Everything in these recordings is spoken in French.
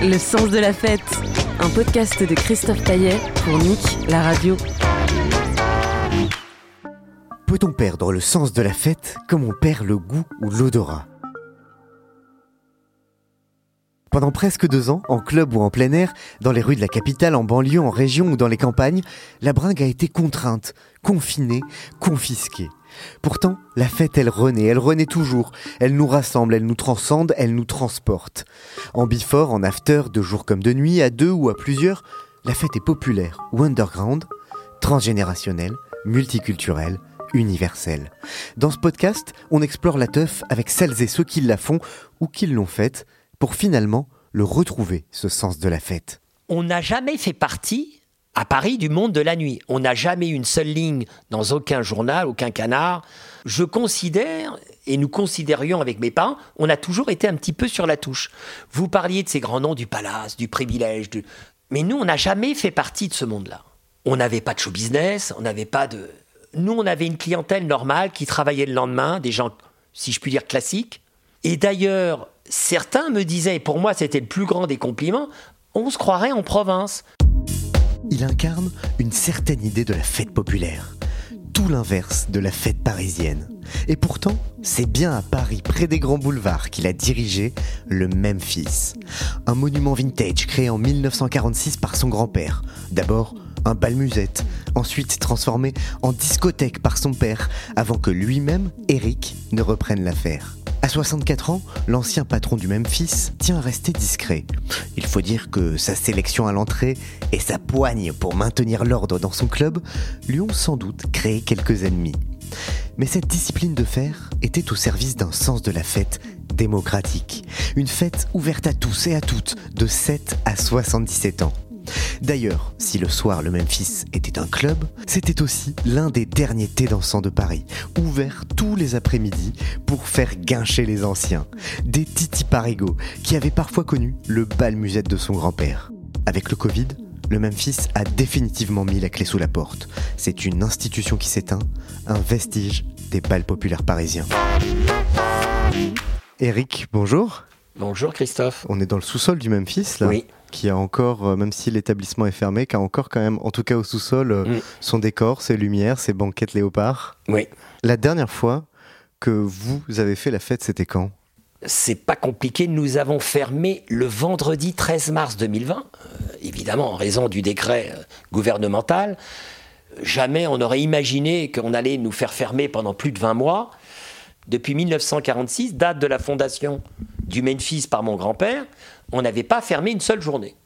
Le sens de la fête, un podcast de Christophe Taillet pour Nick, la radio. Peut-on perdre le sens de la fête comme on perd le goût ou l'odorat? Pendant presque deux ans, en club ou en plein air, dans les rues de la capitale, en banlieue, en région ou dans les campagnes, la bringue a été contrainte, confinée, confisquée. Pourtant, la fête, elle renaît, elle renaît toujours. Elle nous rassemble, elle nous transcende, elle nous transporte. En before, en after, de jour comme de nuit, à deux ou à plusieurs, la fête est populaire ou underground, transgénérationnelle, multiculturelle, universelle. Dans ce podcast, on explore la teuf avec celles et ceux qui la font ou qui l'ont faite pour finalement le retrouver, ce sens de la fête. On n'a jamais fait partie à Paris du monde de la nuit. On n'a jamais eu une seule ligne dans aucun journal, aucun canard. Je considère, et nous considérions avec mes parents, on a toujours été un petit peu sur la touche. Vous parliez de ces grands noms du palace, du privilège, du... mais nous, on n'a jamais fait partie de ce monde-là. On n'avait pas de show business, on n'avait pas de... Nous, on avait une clientèle normale qui travaillait le lendemain, des gens, si je puis dire, classiques. Et d'ailleurs, certains me disaient, et pour moi c'était le plus grand des compliments, on se croirait en province. Il incarne une certaine idée de la fête populaire, tout l'inverse de la fête parisienne. Et pourtant, c'est bien à Paris, près des grands boulevards, qu'il a dirigé le Memphis. Un monument vintage créé en 1946 par son grand-père. D'abord, un bal musette, ensuite transformé en discothèque par son père, avant que lui-même, Eric, ne reprenne l'affaire. À 64 ans, l'ancien patron du Memphis tient à rester discret. Il faut dire que sa sélection à l'entrée et sa poigne pour maintenir l'ordre dans son club lui ont sans doute créé quelques ennemis. Mais cette discipline de fer était au service d'un sens de la fête démocratique. Une fête ouverte à tous et à toutes de 7 à 77 ans. D'ailleurs, si le soir le Memphis était un club, c'était aussi l'un des derniers thés dansants de Paris, ouvert tous les après-midi pour faire guincher les anciens. Des Titi Parigo qui avaient parfois connu le bal musette de son grand-père. Avec le Covid, le Memphis a définitivement mis la clé sous la porte. C'est une institution qui s'éteint, un vestige des bals populaires parisiens. Eric, bonjour. Bonjour Christophe. On est dans le sous-sol du Memphis là Oui. Qui a encore, euh, même si l'établissement est fermé, qui a encore quand même, en tout cas au sous-sol, euh, Mm. son décor, ses lumières, ses banquettes léopards. Oui. La dernière fois que vous avez fait la fête, c'était quand? C'est pas compliqué, nous avons fermé le vendredi 13 mars 2020, euh, évidemment en raison du décret euh, gouvernemental. Jamais on aurait imaginé qu'on allait nous faire fermer pendant plus de 20 mois. Depuis 1946, date de la fondation du Memphis par mon grand-père, on n'avait pas fermé une seule journée.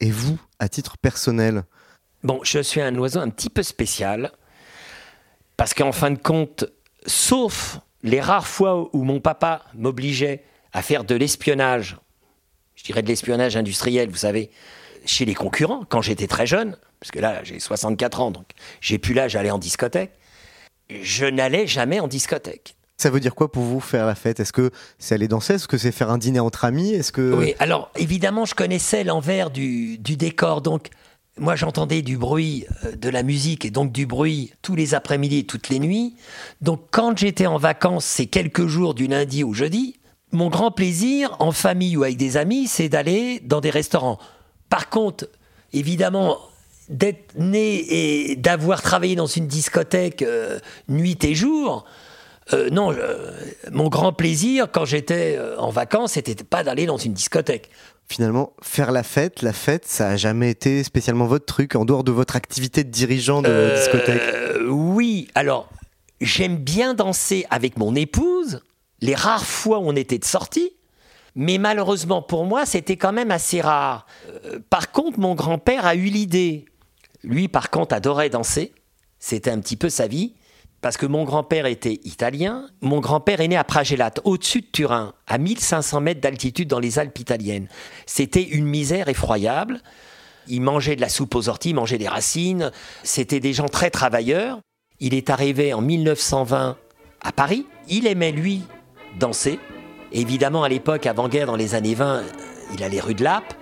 Et vous, à titre personnel, Bon, je suis un oiseau un petit peu spécial, parce qu'en fin de compte, sauf les rares fois où mon papa m'obligeait à faire de l'espionnage, je dirais de l'espionnage industriel, vous savez, chez les concurrents, quand j'étais très jeune, parce que là, j'ai 64 ans, donc j'ai plus l'âge d'aller en discothèque, je n'allais jamais en discothèque. Ça veut dire quoi pour vous faire la fête? Est-ce que c'est aller danser? Est-ce que c'est faire un dîner entre amis? Est-ce que Oui, alors évidemment, je connaissais l'envers du, décor, donc moi j'entendais du bruit, euh, de la musique et donc du bruit tous les après-midi et toutes les nuits. Donc quand j'étais en vacances, ces quelques jours du lundi au jeudi, mon grand plaisir, en famille ou avec des amis, c'est d'aller dans des restaurants. Par contre, évidemment, d'être né et d'avoir travaillé dans une discothèque euh, nuit et jour, euh, non, mon grand plaisir quand j'étais euh, en vacances, c'était pas d'aller dans une discothèque. finalement faire la fête, la fête, ça a jamais été spécialement votre truc en dehors de votre activité de dirigeant de Euh, discothèque? oui, alors j'aime bien danser avec mon épouse. Les rares fois où on était de sortie, Mais malheureusement pour moi, c'était quand même assez rare. Par contre, mon grand-père a eu l'idée. Lui, par contre, adorait danser. C'était un petit peu sa vie. Parce que mon grand-père était italien. Mon grand-père est né à Pragelat, au-dessus de Turin, à 1500 mètres d'altitude dans les Alpes italiennes. C'était une misère effroyable. Il mangeait de la soupe aux orties, il mangeait des racines. C'était des gens très travailleurs. Il est arrivé en 1920 à Paris. Il aimait, lui, danser. Évidemment, à l'époque, avant-guerre, dans les années 20, il allait rue de Lappe.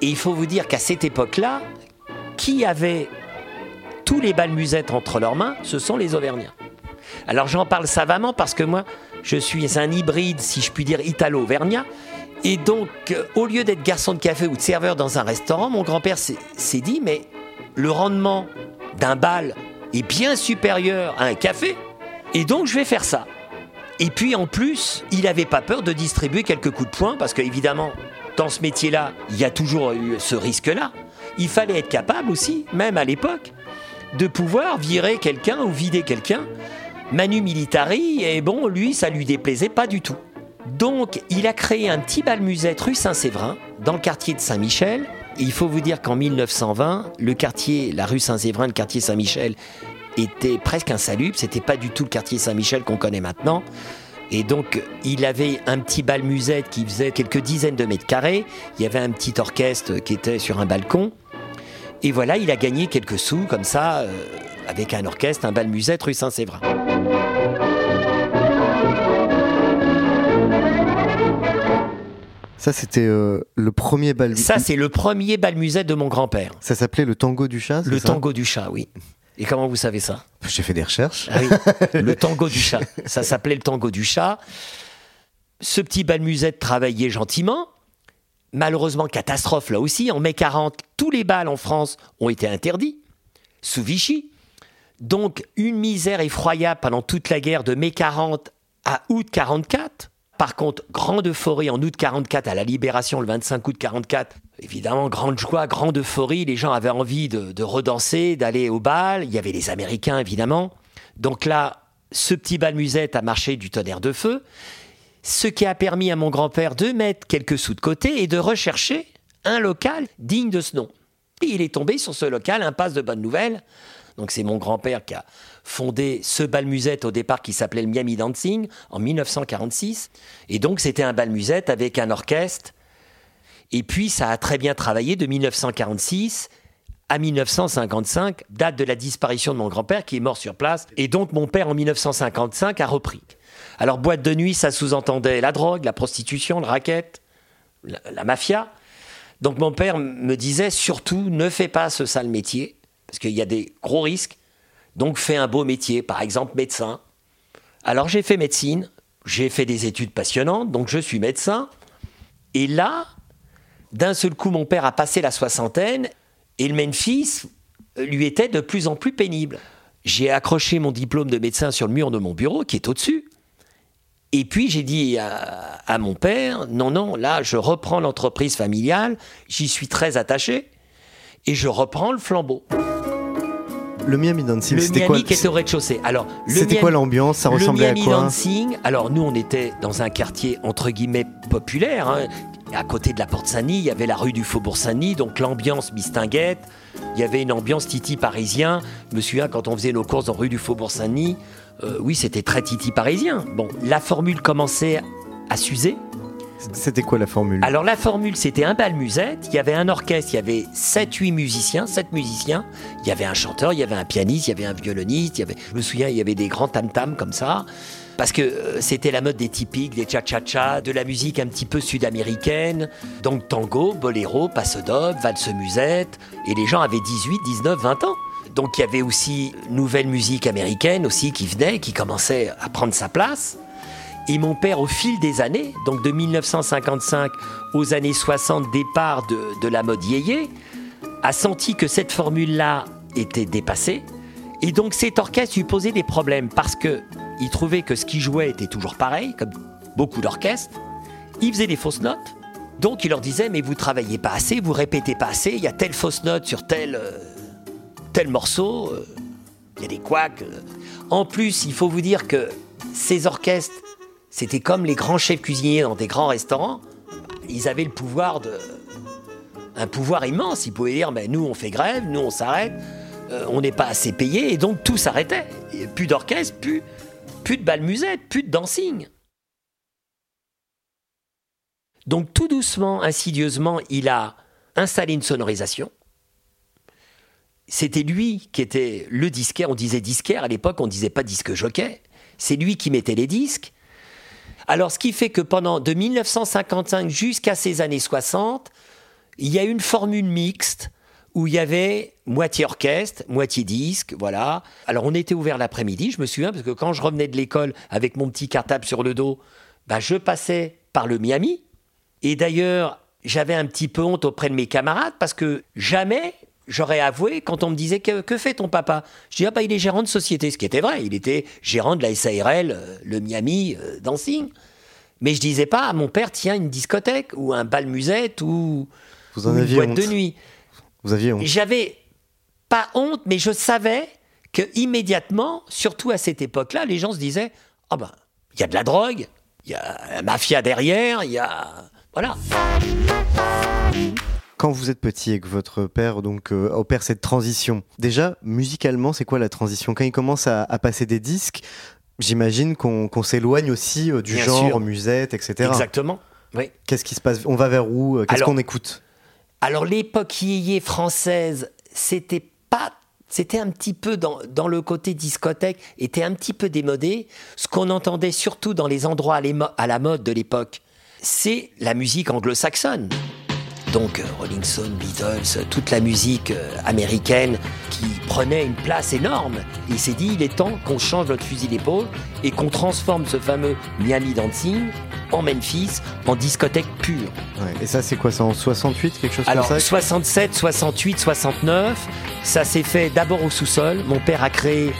Et il faut vous dire qu'à cette époque-là, qui avait tous les balmusettes entre leurs mains, ce sont les Auvergnats. Alors j'en parle savamment parce que moi, je suis un hybride, si je puis dire, italo-auvergnat. Et donc, euh, au lieu d'être garçon de café ou de serveur dans un restaurant, mon grand-père s'est dit, mais le rendement d'un bal est bien supérieur à un café, et donc je vais faire ça. Et puis en plus, il n'avait pas peur de distribuer quelques coups de poing, parce qu'évidemment, dans ce métier-là, il y a toujours eu ce risque-là. Il fallait être capable aussi, même à l'époque, de pouvoir virer quelqu'un ou vider quelqu'un. Manu Militari, et bon, lui, ça lui déplaisait pas du tout. Donc, il a créé un petit bal musette rue Saint-Séverin, dans le quartier de Saint-Michel. Il faut vous dire qu'en 1920, le quartier, la rue Saint-Séverin, le quartier Saint-Michel, était presque insalubre. C'était pas du tout le quartier Saint-Michel qu'on connaît maintenant. Et donc, il avait un petit bal musette qui faisait quelques dizaines de mètres carrés. Il y avait un petit orchestre qui était sur un balcon. Et voilà, il a gagné quelques sous comme ça, euh, avec un orchestre, un bal musette rue Saint-Séverin. Ça, c'était euh, le premier bal. Ça, c'est le premier bal musette de mon grand-père. Ça s'appelait le tango du chat Le tango du chat, oui. Et comment vous savez ça? J'ai fait des recherches. Ah oui, le tango du chat. Ça s'appelait le tango du chat. Ce petit bal musette travaillait gentiment. Malheureusement, catastrophe là aussi. En mai 40, tous les bals en France ont été interdits, sous Vichy. Donc, une misère effroyable pendant toute la guerre de mai 40 à août 44. Par contre, grande euphorie en août 44 à la libération le 25 août 44. Évidemment, grande joie, grande euphorie. Les gens avaient envie de, redanser, d'aller au bal. Il y avait les Américains, évidemment. Donc là, ce petit bal musette a marché du tonnerre de feu. Ce qui a permis à mon grand-père de mettre quelques sous de côté et de rechercher un local digne de ce nom. Et il est tombé sur ce local, impasse de Bonne Nouvelle. Donc c'est mon grand-père qui a fondé ce bal musette au départ qui s'appelait le Miami Dancing en 1946. Et donc c'était un bal musette avec un orchestre. Et puis ça a très bien travaillé de 1946 à 1955, date de la disparition de mon grand-père qui est mort sur place. Et donc mon père en 1955 a repris. Alors boîte de nuit, ça sous-entendait la drogue, la prostitution, le racket, la, la mafia. Donc mon père me disait surtout ne fais pas ce sale métier parce qu'il y a des gros risques. Donc fais un beau métier, par exemple médecin. Alors j'ai fait médecine, j'ai fait des études passionnantes, donc je suis médecin. Et là, d'un seul coup, mon père a passé la soixantaine et le Memphis lui était de plus en plus pénible. J'ai accroché mon diplôme de médecin sur le mur de mon bureau, qui est au-dessus. Et puis j'ai dit à, à, mon père, non, non, là, je reprends l'entreprise familiale, j'y suis très attaché, et je reprends le flambeau. Le Miami Dancing, le c'était quoi qui était au rez-de-chaussée. Alors, le C'était quoi l'ambiance? Ça ressemblait le Miami à quoi? Dancing, alors nous on était dans un quartier entre guillemets populaire. hein. À côté de la Porte Saint-Denis, il y avait la rue du Faubourg Saint-Denis, donc l'ambiance mistinguette. Il y avait une ambiance titi parisien. Je me souviens quand on faisait nos courses en rue du Faubourg Saint-Denis, euh, oui c'était très titi parisien. Bon, la formule commençait à s'user. C'était quoi la formule Alors la formule, c'était un bal musette, il y avait un orchestre, il y avait 7-8 musiciens, 7 musiciens, il y avait un chanteur, il y avait un pianiste, il y avait un violoniste, il y avait, je me souviens, il y avait des grands tam-tams comme ça, parce que euh, c'était la mode des typiques, des cha-cha-cha, de la musique un petit peu sud-américaine, donc tango, boléro, passe-doble, valse musette, et les gens avaient 18, 19, 20 ans. Donc il y avait aussi nouvelle musique américaine aussi qui venait, qui commençait à prendre sa place. Et mon père, au fil des années, donc de 1955 aux années 60, départ de, de la mode yéyé, a senti que cette formule-là était dépassée. Et donc cet orchestre lui posait des problèmes parce que il trouvait que ce qu'il jouait était toujours pareil, comme beaucoup d'orchestres. Il faisait des fausses notes. Donc il leur disait mais vous travaillez pas assez, vous répétez pas assez, il y a telle fausse note sur tel, euh, tel morceau, euh, il y a des couacs. euh. En plus, il faut vous dire que ces orchestres, c'était comme les grands chefs cuisiniers dans des grands restaurants. ils avaient le pouvoir de. un pouvoir immense. Ils pouvaient dire mais nous, on fait grève, nous, on s'arrête, euh, on n'est pas assez payé, et donc tout s'arrêtait. Plus d'orchestre, plus, plus de bal musette, plus de dancing. Donc tout doucement, insidieusement, il a installé une sonorisation. C'était lui qui était le disquaire, on disait disquaire, à l'époque on disait pas disque jockey. C'est lui qui mettait les disques. Alors ce qui fait que pendant de 1955 jusqu'à ces années 60, il y a une formule mixte où il y avait moitié orchestre, moitié disque, voilà. Alors on était ouvert l'après-midi, je me souviens, parce que quand je revenais de l'école avec mon petit cartable sur le dos, bah, je passais par le Miami. Et d'ailleurs, j'avais un petit peu honte auprès de mes camarades parce que jamais j'aurais avoué quand on me disait que, que fait ton papa? Je dis ah bah il est gérant de société, ce qui était vrai, il était gérant de la SARL, euh, le Miami euh, Dancing. Mais je disais pas à mon père tiens une discothèque ou un bal musette ou, Vous en ou une boîte honte. de nuit. Vous aviez honte. J'avais pas honte, mais je savais que immédiatement, surtout à cette époque-là, les gens se disaient ah ben il y a de la drogue, il y a la mafia derrière, il y a voilà. Quand vous êtes petit et que votre père donc euh, opère cette transition, déjà musicalement, c'est quoi la transition? Quand il commence à, à passer des disques, j'imagine qu'on s'éloigne aussi euh, du Bien genre sûr. musette, etc. Exactement. Oui. Qu'est-ce qui se passe? On va vers où? Qu'est-ce qu'on écoute? Alors l'époque yéyé française, c'était pas c'était un petit peu dans, dans le côté discothèque, était un petit peu démodé. Ce qu'on entendait surtout dans les endroits à la mode de l'époque, c'est la musique anglo-saxonne. Donc euh, Rolling Stone, Beatles, euh, toute la musique euh, américaine qui prenait une place énorme. Il s'est dit, il est temps qu'on change notre fusil d'épaule et qu'on transforme ce fameux Miami Dancing en Memphis, en discothèque pure. Ouais. Et ça, c'est quoi Ça en 68 Quelque chose Alors, comme ça 67, 68, 69, ça s'est fait d'abord au sous-sol. Mon père a créé.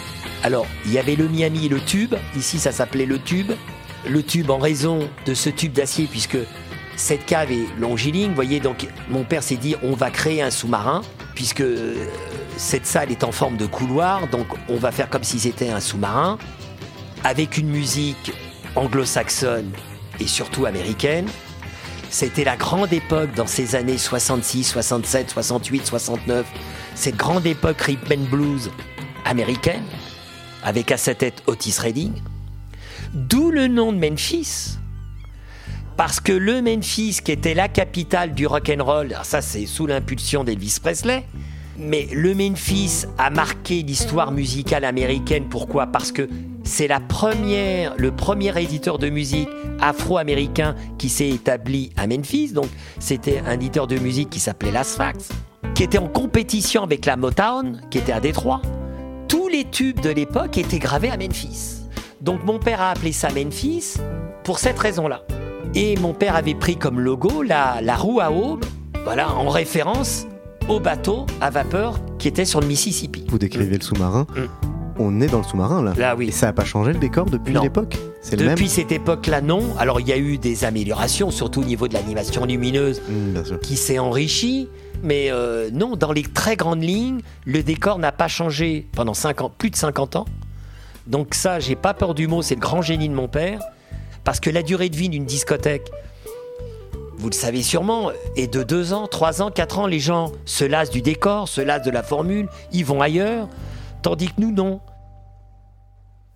Alors, il y avait le Miami et le tube. Ici, ça s'appelait le tube. Le tube en raison de ce tube d'acier, puisque cette cave est longiligne. Vous voyez, donc, mon père s'est dit on va créer un sous-marin, puisque euh, cette salle est en forme de couloir. Donc, on va faire comme si c'était un sous-marin, avec une musique anglo-saxonne et surtout américaine. C'était la grande époque dans ces années 66, 67, 68, 69. Cette grande époque rhythm and blues américaine, avec à sa tête Otis Redding. D'où le nom de Memphis. Parce que le Memphis, qui était la capitale du rock and roll, ça c'est sous l'impulsion d'Elvis Presley, mais le Memphis a marqué l'histoire musicale américaine. Pourquoi? Parce que c'est la première, le premier éditeur de musique afro-américain qui s'est établi à Memphis. Donc, c'était un éditeur de musique qui s'appelait Las Fax, qui était en compétition avec la Motown, qui était à Détroit. Tous les tubes de l'époque étaient gravés à Memphis. Donc, mon père a appelé ça Memphis pour cette raison-là. Et mon père avait pris comme logo la, la roue à aube, voilà, en référence au bateau à vapeur qui était sur le Mississippi. Vous décrivez le sous-marin. Mm. On est dans le sous-marin là. Là, oui. Et ça n'a pas changé le décor depuis l'époque? Même? Depuis cette époque-là, non. Alors, il y a eu des améliorations, surtout au niveau de l'animation lumineuse, Mm, qui s'est enrichie. Mais euh, non, dans les très grandes lignes, le décor n'a pas changé pendant 50, plus de 50 ans. Donc ça, j'ai pas peur du mot, c'est le grand génie de mon père. Parce que la durée de vie d'une discothèque, vous le savez sûrement, est de 2 ans, 3 ans, 4 ans. Les gens se lassent du décor, se lassent de la formule, ils vont ailleurs. Tandis que nous, non.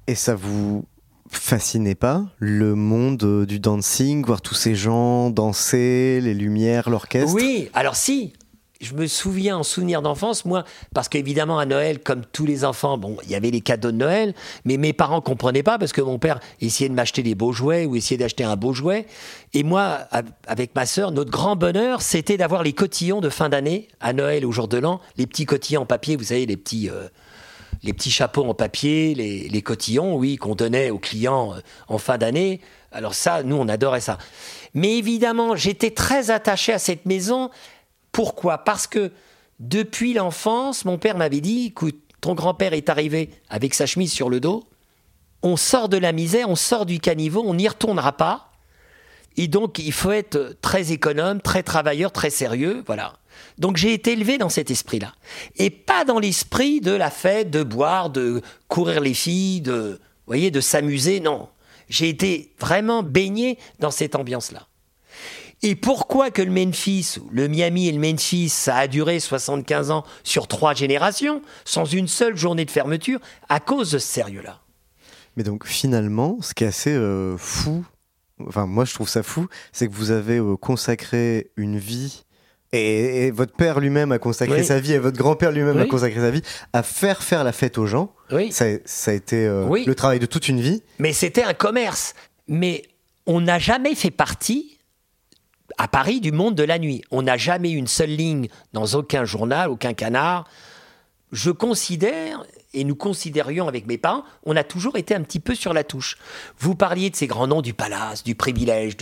Et ça vous fascinait pas le monde du dancing, voir tous ces gens danser, les lumières, l'orchestre? Oui, alors si. Je me souviens en souvenir d'enfance, moi, parce qu'évidemment à Noël, comme tous les enfants, bon, il y avait les cadeaux de Noël, mais mes parents comprenaient pas parce que mon père essayait de m'acheter des beaux jouets ou essayait d'acheter un beau jouet. Et moi, avec ma sœur, notre grand bonheur, c'était d'avoir les cotillons de fin d'année à Noël au jour de l'an, les petits cotillons en papier, vous savez, les petits. euh, les petits chapeaux en papier, les, les cotillons, oui, qu'on donnait aux clients euh, en fin d'année. Alors ça, nous, on adorait ça. Mais évidemment, j'étais très attaché à cette maison. Pourquoi? Parce que depuis l'enfance, mon père m'avait dit, écoute, ton grand-père est arrivé avec sa chemise sur le dos, on sort de la misère, on sort du caniveau, on n'y retournera pas. Et donc, il faut être très économe, très travailleur, très sérieux, voilà. Donc, j'ai été élevé dans cet esprit-là. Et pas dans l'esprit de la fête, de boire, de courir les filles, de, de s'amuser, non. J'ai été vraiment baigné dans cette ambiance-là. Et pourquoi que le Memphis, le Miami et le Memphis, ça a duré 75 ans sur trois générations, sans une seule journée de fermeture, à cause de ce sérieux-là? Mais donc finalement, ce qui est assez euh, fou, enfin moi je trouve ça fou, c'est que vous avez euh, consacré une vie et, et votre père lui-même a consacré Oui. sa vie et votre grand-père lui-même a consacré sa vie à faire faire la fête aux gens. Oui. Ça, ça a été euh, le travail de toute une vie. Mais c'était un commerce. Mais on n'a jamais fait partie, à Paris, du monde de la nuit. On n'a jamais eu une seule ligne dans aucun journal, aucun canard. Je considère, et nous considérions avec mes parents, on a toujours été un petit peu sur la touche. Vous parliez de ces grands noms du palace, du privilège,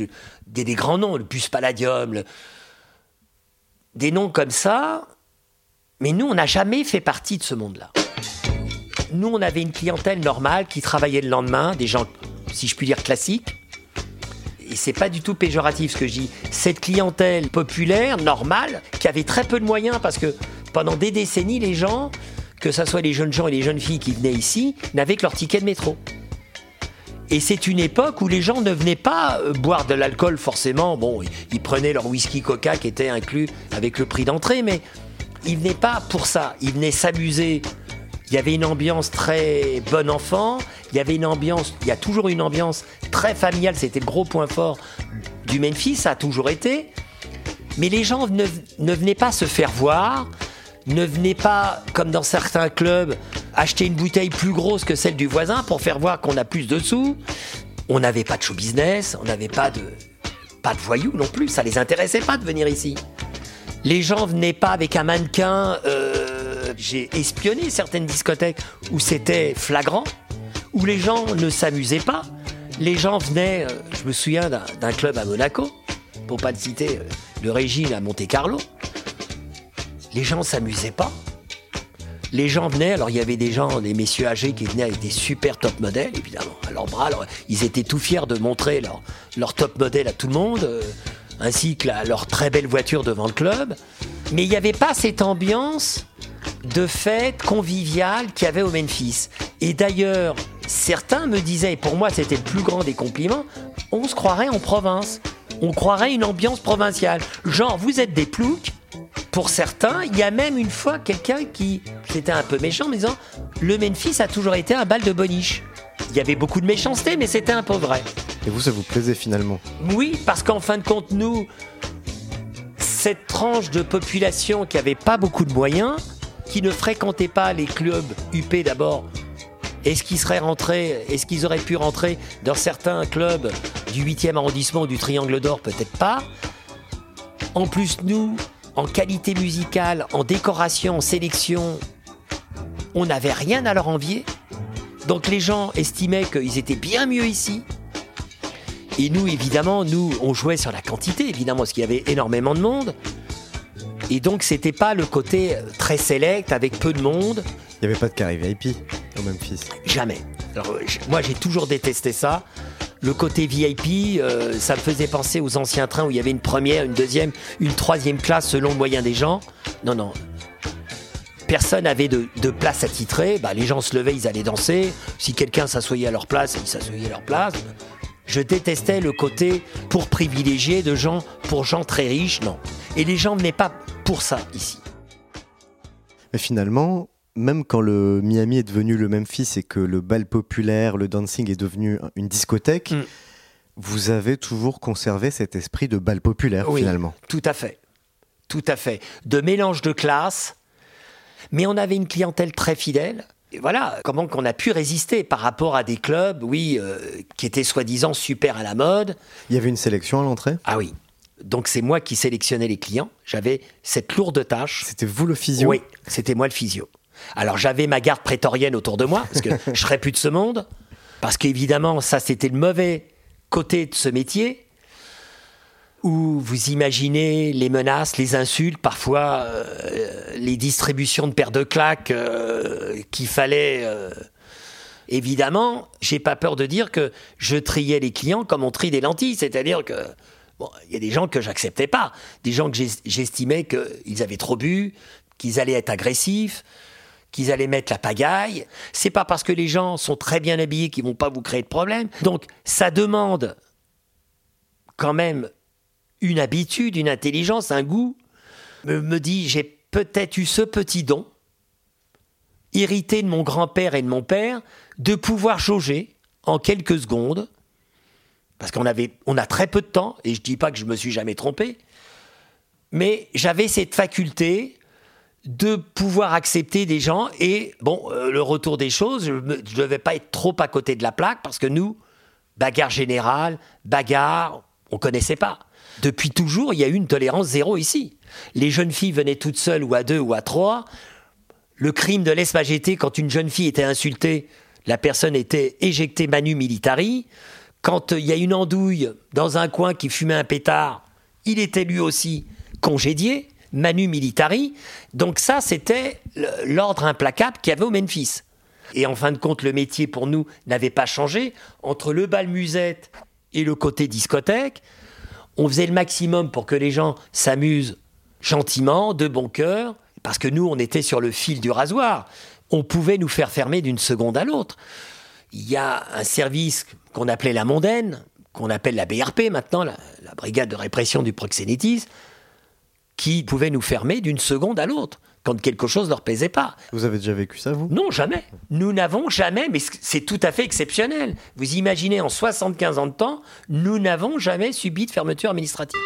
des, grands noms, le bus palladium, des noms comme ça. Mais nous, on n'a jamais fait partie de ce monde-là. Nous, on avait une clientèle normale qui travaillait le lendemain, des gens, si je puis dire, classiques. Et c'est pas du tout péjoratif ce que je dis. Cette clientèle populaire, normale, qui avait très peu de moyens parce que pendant des décennies, les gens, que ce soit les jeunes gens et les jeunes filles qui venaient ici, n'avaient que leur ticket de métro. Et c'est une époque où les gens ne venaient pas euh, boire de l'alcool forcément. Bon, ils, prenaient leur whisky coca qui était inclus avec le prix d'entrée, mais ils venaient pas pour ça. Ils venaient s'amuser. Il y avait une ambiance très bon enfant. Il y avait une ambiance, il y a toujours une ambiance très familiale. C'était le gros point fort du Memphis, ça a toujours été. Mais les gens ne, ne venaient pas se faire voir, ne venaient pas, comme dans certains clubs, acheter une bouteille plus grosse que celle du voisin pour faire voir qu'on a plus de sous. On n'avait pas de show business, on n'avait pas de, pas de voyous non plus, ça les intéressait pas de venir ici. Les gens venaient pas avec un mannequin. euh, J'ai espionné certaines discothèques où c'était flagrant, où les gens ne s'amusaient pas. Les gens venaient, euh, je me souviens d'un club à Monaco, pour pas le citer, euh, de Régine à Monte Carlo. Les gens s'amusaient pas. Les gens venaient, alors il y avait des gens, des messieurs âgés qui venaient avec des super top modèles, évidemment, à leurs bras. Alors, ils étaient tout fiers de montrer leur, leur top modèle à tout le monde, euh, ainsi que la- leur très belle voiture devant le club. Mais il n'y avait pas cette ambiance de fête conviviale qu'il y avait au Memphis. Et d'ailleurs, certains me disaient, et pour moi c'était le plus grand des compliments, on se croirait en province. On croirait une ambiance provinciale. Genre, vous êtes des ploucs. Pour certains, il y a même une fois quelqu'un qui, c'était un peu méchant, me disant, le Memphis a toujours été un bal de boniche. Il y avait beaucoup de méchanceté, mais c'était un peu vrai. Et vous, ça vous plaisait finalement Oui, parce qu'en fin de compte, nous, cette tranche de population qui avait pas beaucoup de moyens, qui ne fréquentait pas les clubs UP d'abord, est-ce qu'ils seraient rentrés, est-ce qu'ils auraient pu rentrer dans certains clubs du 8e arrondissement ou du Triangle d'Or? Peut-être pas. En plus, nous, en qualité musicale, en décoration, en sélection, on n'avait rien à leur envier. Donc les gens estimaient qu'ils étaient bien mieux ici. Et nous, évidemment, nous, on jouait sur la quantité, évidemment, parce qu'il y avait énormément de monde. Et donc, c'était pas le côté euh, très select, avec peu de monde. Il n'y avait pas de carré VIP au Memphis. Jamais. Alors, euh, moi, j'ai toujours détesté ça. Le côté VIP, euh, ça me faisait penser aux anciens trains où il y avait une première, une deuxième, une troisième classe selon le moyen des gens. Non, non. Personne n'avait de, de place attitrée. Bah, les gens se levaient, ils allaient danser. Si quelqu'un s'assoyait à leur place, ils s'assoyaient à leur place. Je détestais le côté pour privilégier de gens, pour gens très riches, non. Et les gens venaient pas pour ça ici. Mais finalement, même quand le Miami est devenu le Memphis et que le bal populaire, le dancing est devenu une discothèque, Mm. vous avez toujours conservé cet esprit de bal populaire Oui, finalement. Tout à fait. Tout à fait. De mélange de classes, mais on avait une clientèle très fidèle. Et voilà, comment qu'on a pu résister par rapport à des clubs, oui, euh, qui étaient soi-disant super à la mode. Il y avait une sélection à l'entrée? Ah oui. Donc c'est moi qui sélectionnais les clients. J'avais cette lourde tâche. C'était vous le physio? Oui, c'était moi le physio. Alors j'avais ma garde prétorienne autour de moi, parce que je serais plus de ce monde. Parce qu'évidemment, ça c'était le mauvais côté de ce métier, où vous imaginez les menaces, les insultes, parfois euh, les distributions de paires de claques euh, qu'il fallait... euh, Évidemment, j'ai pas peur de dire que je triais les clients comme on trie des lentilles, c'est-à-dire que bon, il y a des gens que j'acceptais pas, des gens que j'es- j'estimais qu'ils avaient trop bu, qu'ils allaient être agressifs, qu'ils allaient mettre la pagaille. C'est pas parce que les gens sont très bien habillés qu'ils vont pas vous créer de problème. Donc ça demande quand même une habitude, une intelligence, un goût, me, me dit j'ai peut-être eu ce petit don, hérité de mon grand-père et de mon père, de pouvoir jauger en quelques secondes, parce qu'on a très peu de temps, et je dis pas que je me suis jamais trompé, mais j'avais cette faculté de pouvoir accepter des gens et bon, euh, le retour des choses, je ne devais pas être trop à côté de la plaque parce que nous, bagarre générale, bagarre, on connaissait pas. Depuis toujours, il y a eu une tolérance zéro ici. Les jeunes filles venaient toutes seules ou à deux ou à trois. Le crime de lèse-majesté, quand une jeune fille était insultée, la personne était éjectée manu militari. Quand il y a une andouille dans un coin qui fumait un pétard, il était lui aussi congédié, manu militari. Donc ça, c'était l'ordre implacable qu'il y avait au Memphis. Et en fin de compte, le métier pour nous n'avait pas changé. Entre le bal musette et le côté discothèque, on faisait le maximum pour que les gens s'amusent gentiment, de bon cœur, parce que nous, on était sur le fil du rasoir. On pouvait nous faire fermer d'une seconde à l'autre. Il y a un service qu'on appelait la mondaine, qu'on appelle la BRP maintenant, la, brigade de répression du proxénétisme, qui pouvait nous fermer d'une seconde à l'autre quand quelque chose ne leur plaisait pas. Vous avez déjà vécu ça, vous? Non, jamais. Nous n'avons jamais, mais c'est tout à fait exceptionnel. Vous imaginez, en 75 ans de temps, nous n'avons jamais subi de fermeture administrative.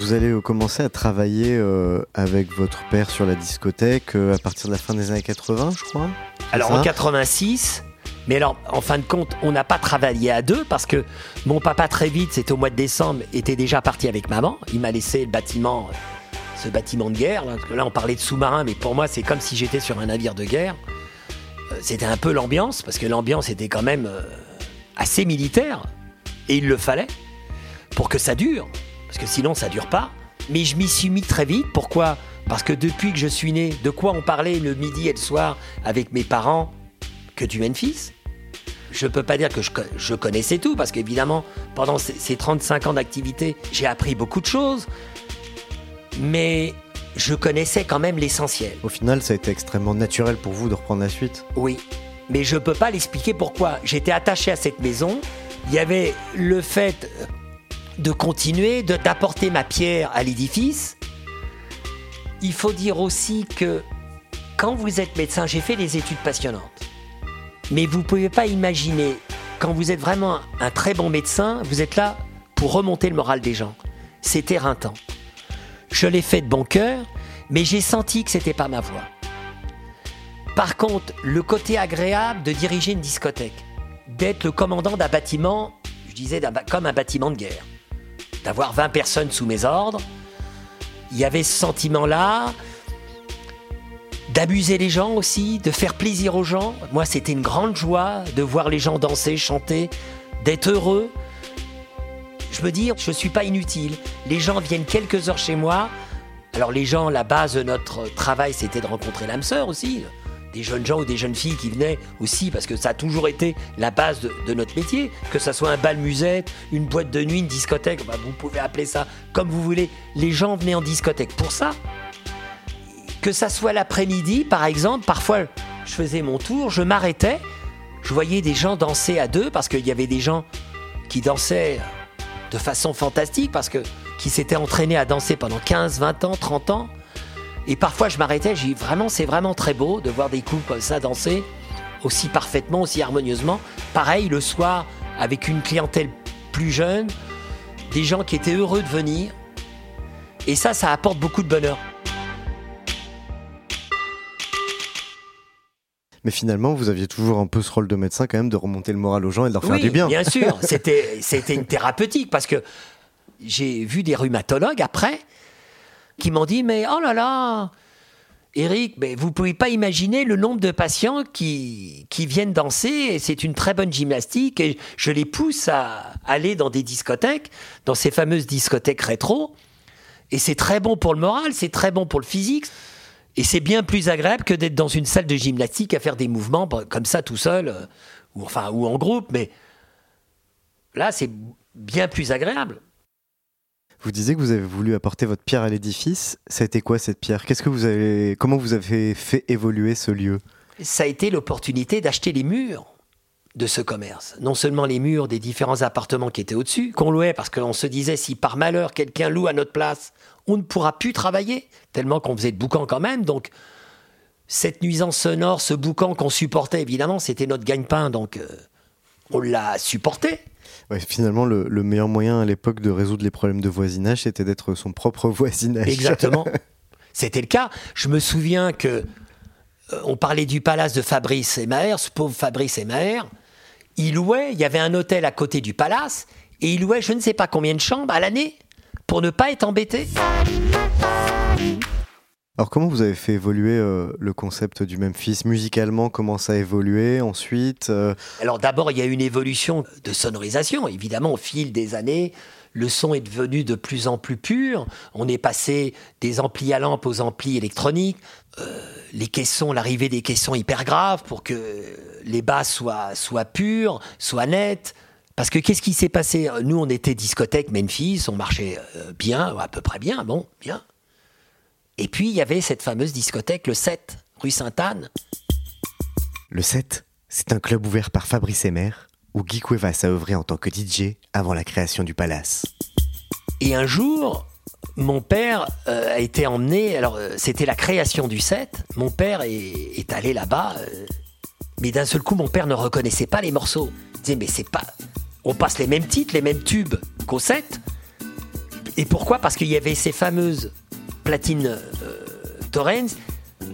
Vous allez euh, commencer à travailler euh, avec votre père sur la discothèque euh, à partir de la fin des années 80, je crois? Alors en 86, mais alors, en fin de compte, on n'a pas travaillé à deux parce que mon papa, très vite, c'était au mois de décembre, était déjà parti avec maman. Il m'a laissé le bâtiment ce bâtiment de guerre. Là, on parlait de sous-marin, mais pour moi, c'est comme si j'étais sur un navire de guerre. Euh, c'était un peu l'ambiance, parce que l'ambiance était quand même euh, assez militaire. Et il le fallait pour que ça dure, parce que sinon, ça dure pas. Mais je m'y suis mis très vite. Pourquoi? Parce que depuis que je suis né, de quoi on parlait le midi et le soir avec mes parents? Que du Memphis je ne peux pas dire que je, je connaissais tout, parce qu'évidemment, pendant ces, ces 35 ans d'activité, j'ai appris beaucoup de choses mais je connaissais quand même l'essentiel. Au final, ça a été extrêmement naturel pour vous de reprendre la suite Oui, mais je ne peux pas l'expliquer pourquoi. J'étais attaché à cette maison. Il y avait le fait de continuer, d'apporter ma pierre à l'édifice. Il faut dire aussi que quand vous êtes médecin, j'ai fait des études passionnantes. Mais vous ne pouvez pas imaginer, quand vous êtes vraiment un très bon médecin, vous êtes là pour remonter le moral des gens. C'est éreintant. Je l'ai fait de bon cœur, mais j'ai senti que c'était pas ma voie. Par contre, le côté agréable de diriger une discothèque, d'être le commandant d'un bâtiment, je disais comme un bâtiment de guerre, d'avoir 20 personnes sous mes ordres, il y avait ce sentiment-là, d'abuser les gens aussi, de faire plaisir aux gens. Moi, c'était une grande joie de voir les gens danser, chanter, d'être heureux je me dis, je ne suis pas inutile. Les gens viennent quelques heures chez moi. Alors les gens, la base de notre travail, c'était de rencontrer l'âme sœur aussi. Des jeunes gens ou des jeunes filles qui venaient aussi, parce que ça a toujours été la base de, notre métier. Que ça soit un bal musette, une boîte de nuit, une discothèque, bah, vous pouvez appeler ça comme vous voulez. Les gens venaient en discothèque pour ça. Que ça soit l'après-midi, par exemple, parfois je faisais mon tour, je m'arrêtais, je voyais des gens danser à deux, parce qu'il y avait des gens qui dansaient de façon fantastique parce que qui s'était entraîné à danser pendant 15, 20 ans, 30 ans. Et parfois je m'arrêtais, j'ai vraiment c'est vraiment très beau de voir des couples comme ça danser aussi parfaitement, aussi harmonieusement. Pareil le soir avec une clientèle plus jeune, des gens qui étaient heureux de venir. Et ça, ça apporte beaucoup de bonheur. Mais finalement, vous aviez toujours un peu ce rôle de médecin quand même de remonter le moral aux gens et de leur faire du bien. Bien sûr, c'était c'était une thérapeutique parce que j'ai vu des rhumatologues après qui m'ont dit mais oh là là, Eric, mais vous pouvez pas imaginer le nombre de patients qui, qui viennent danser et c'est une très bonne gymnastique et je les pousse à aller dans des discothèques, dans ces fameuses discothèques rétro et c'est très bon pour le moral, c'est très bon pour le physique. Et c'est bien plus agréable que d'être dans une salle de gymnastique à faire des mouvements comme ça tout seul, euh, ou, enfin, ou en groupe, mais là, c'est bien plus agréable. Vous disiez que vous avez voulu apporter votre pierre à l'édifice. Ça a été quoi cette pierre? Qu'est-ce que vous avez, comment vous avez fait évoluer ce lieu? Ça a été l'opportunité d'acheter les murs de ce commerce. Non seulement les murs des différents appartements qui étaient au-dessus, qu'on louait parce qu'on se disait si par malheur quelqu'un loue à notre place, on ne pourra plus travailler, tellement qu'on faisait de boucan quand même. Donc cette nuisance sonore, ce boucan qu'on supportait, évidemment, c'était notre gagne-pain, donc euh, on l'a supporté. finalement, le, meilleur moyen à l'époque de résoudre les problèmes de voisinage, c'était d'être son propre voisinage. Exactement. C'était le cas. Je me souviens que euh, on parlait du palace de Fabrice et Maher, ce pauvre Fabrice et Maher. Il louait, il y avait un hôtel à côté du palace, et il louait je ne sais pas combien de chambres à l'année pour ne pas être embêté. Alors comment vous avez fait évoluer euh, le concept du Memphis musicalement Comment ça a évolué ensuite euh? Alors d'abord il y a une évolution de sonorisation. Évidemment au fil des années, le son est devenu de plus en plus pur. On est passé des amplis à lampe aux amplis électroniques. Euh, les caissons, l'arrivée des caissons hyper graves pour que les basses soient, soient pures, soient nettes. Parce que qu'est-ce qui s'est passé? Nous, on était discothèque Memphis, on marchait euh, bien, à peu près bien, bon, bien. Et puis, il y avait cette fameuse discothèque, le 7, rue Sainte-Anne. Le 7, c'est un club ouvert par Fabrice Emer, où Guy Cuevas a œuvré en tant que DJ avant la création du Palace. Et un jour, mon père euh, a été emmené, alors euh, c'était la création du set, mon père est, allé là-bas, euh, mais d'un seul coup mon père ne reconnaissait pas les morceaux. Il disait mais c'est pas... On passe les mêmes titres, les mêmes tubes qu'au set. Et pourquoi? Parce qu'il y avait ces fameuses platines Torrens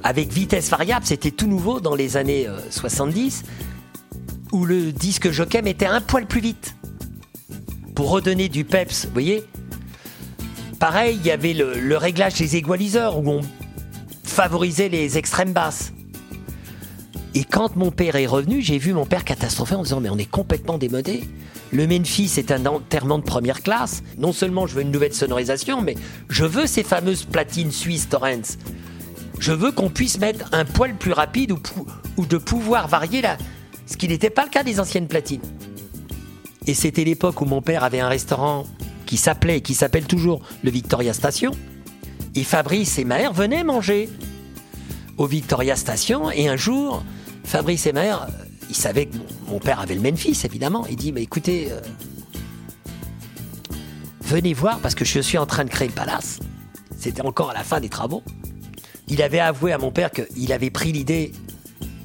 avec vitesse variable, c'était tout nouveau dans les années 70 où le disque jockey mettait un poil plus vite pour redonner du peps, vous voyez? Pareil, il y avait le, réglage des égaliseurs où on favorisait les extrêmes basses. Et quand mon père est revenu, j'ai vu mon père catastropher en disant mais on est complètement démodé. Le Memphis est un enterrement de première classe. Non seulement je veux une nouvelle sonorisation, mais je veux ces fameuses platines suisses Torrens. Je veux qu'on puisse mettre un poil plus rapide ou, ou de pouvoir varier la, ce qui n'était pas le cas des anciennes platines. Et c'était l'époque où mon père avait un restaurant qui s'appelait et qui s'appelle toujours le Victoria Station. Et Fabrice et Maher venaient manger au Victoria Station. Et un jour, Fabrice et Maher, ils savaient que mon père avait le Memphis, évidemment. Il dit, mais écoutez, euh, venez voir parce que je suis en train de créer le palace. C'était encore à la fin des travaux. Il avait avoué à mon père qu'il avait pris l'idée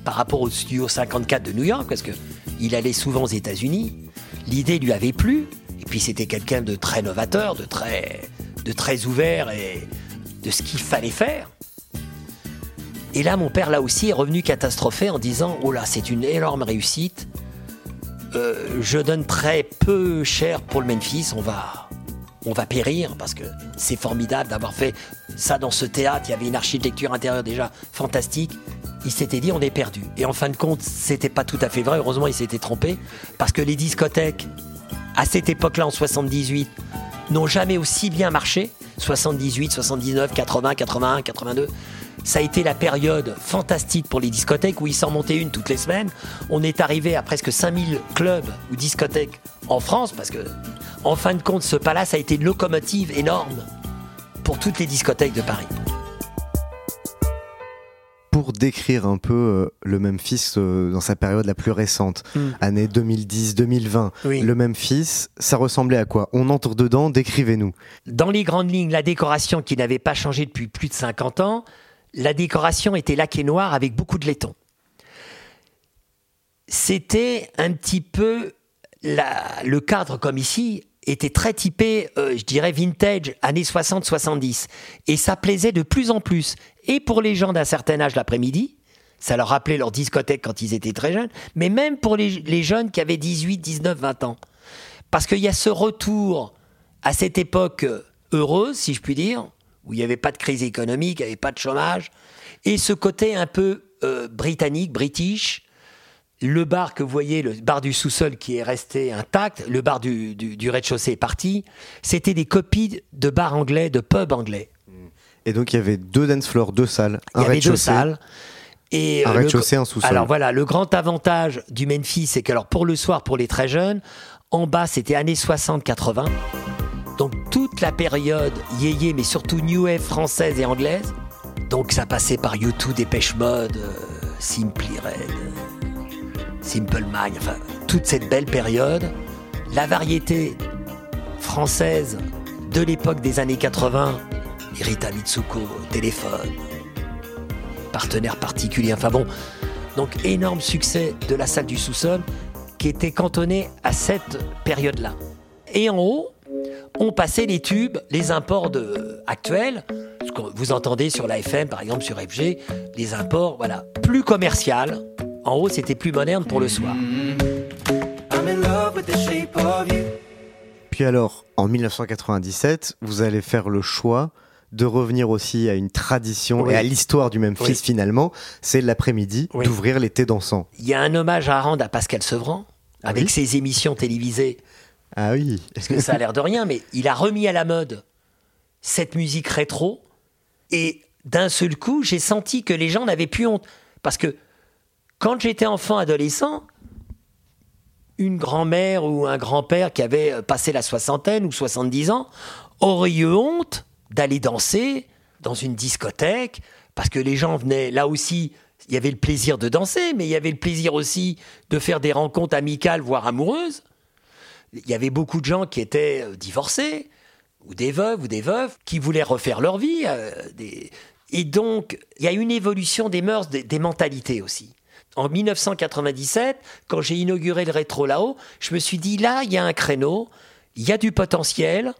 par rapport au studio 54 de New York, parce que il allait souvent aux États-Unis. L'idée lui avait plu, et puis c'était quelqu'un de très novateur, de très ouvert et de ce qu'il fallait faire. Et là, mon père, là aussi, est revenu catastrophé en disant Oh là, c'est une énorme réussite. Euh, je donne très peu cher pour le Memphis. On va, on va périr parce que c'est formidable d'avoir fait ça dans ce théâtre. Il y avait une architecture intérieure déjà fantastique il s'était dit on est perdu. Et en fin de compte, c'était pas tout à fait vrai. Heureusement, il s'était trompé parce que les discothèques à cette époque-là, en 78, n'ont jamais aussi bien marché. 78, 79, 80, 81, 82. Ça a été la période fantastique pour les discothèques où ils s'en montaient une toutes les semaines. On est arrivé à presque 5000 clubs ou discothèques en France parce que, en fin de compte, ce palace a été une locomotive énorme pour toutes les discothèques de Paris pour décrire un peu euh, le Memphis euh, dans sa période la plus récente, hmm. année 2010-2020, le Memphis, ça ressemblait à quoi? On entre dedans, décrivez-nous. Dans les grandes lignes, la décoration qui n'avait pas changé depuis plus de 50 ans, la décoration était laquée noire avec beaucoup de laiton. C'était un petit peu le cadre comme ici était très typé, euh, je dirais, vintage, années 60-70. Et ça plaisait de plus en plus et pour les gens d'un certain âge l'après-midi, ça leur rappelait leur discothèque quand ils étaient très jeunes, mais même pour les, jeunes qui avaient 18, 19, 20 ans. Parce qu'il y a ce retour à cette époque heureuse, si je puis dire, où il n'y avait pas de crise économique, il n'y avait pas de chômage, et ce côté un peu euh, britannique, british, le bar que vous voyez, le bar du sous-sol qui est resté intact, le bar du, du rez-de-chaussée est parti, c'était des copies de bars anglais, de pubs anglais. Et donc il y avait deux dance floors, deux salles, un rez-de-chaussée. Et un euh, rez-de-chaussée, un sous-sol. Alors voilà, le grand avantage du Memphis, c'est que alors pour le soir, pour les très jeunes, en bas c'était années 60-80. Donc la période yéyé, mais surtout new wave française et anglaise. Donc ça passait par YouTube, Dépêche Mode, euh, Simply Red, Simple Mind, enfin, toute cette belle période, la variété française de l'époque des années 80, Rita Mitsuko, téléphone, partenaire particulier, enfin bon, donc énorme succès de la salle du sous-sol qui était cantonné à cette période-là. Et en haut, on passait les tubes, les imports de, actuels, ce que vous entendez sur la FM, par exemple sur FG, les imports, voilà, plus commercial. En haut, c'était plus moderne pour le soir. Puis alors, en 1997, vous allez faire le choix de revenir aussi à une tradition Oui. et à l'histoire du Memphis Oui. finalement, c'est l'après-midi Oui. d'ouvrir l'été dansant. Il y a un hommage à rendre à Pascal Sevran, avec oui ses émissions télévisées Ah oui. parce que ça a l'air de rien, mais il a remis à la mode cette musique rétro. Et d'un seul coup, j'ai senti que les gens n'avaient plus honte. Parce que quand j'étais enfant, adolescent, une grand-mère ou un grand-père qui avait euh, passé la soixantaine ou 70 ans aurait eu honte d'aller danser dans une discothèque parce que les gens venaient là aussi. Il y avait le plaisir de danser, mais il y avait le plaisir aussi de faire des rencontres amicales, voire amoureuses il y avait beaucoup de gens qui étaient euh, divorcés, ou des veuves, ou des veuves, qui voulaient refaire leur vie. euh, Et donc, il y a une évolution des mœurs, des, des mentalités aussi. En 1997, quand j'ai inauguré le rétro là-haut, je me suis dit, là, il y a un créneau, il y a du potentiel.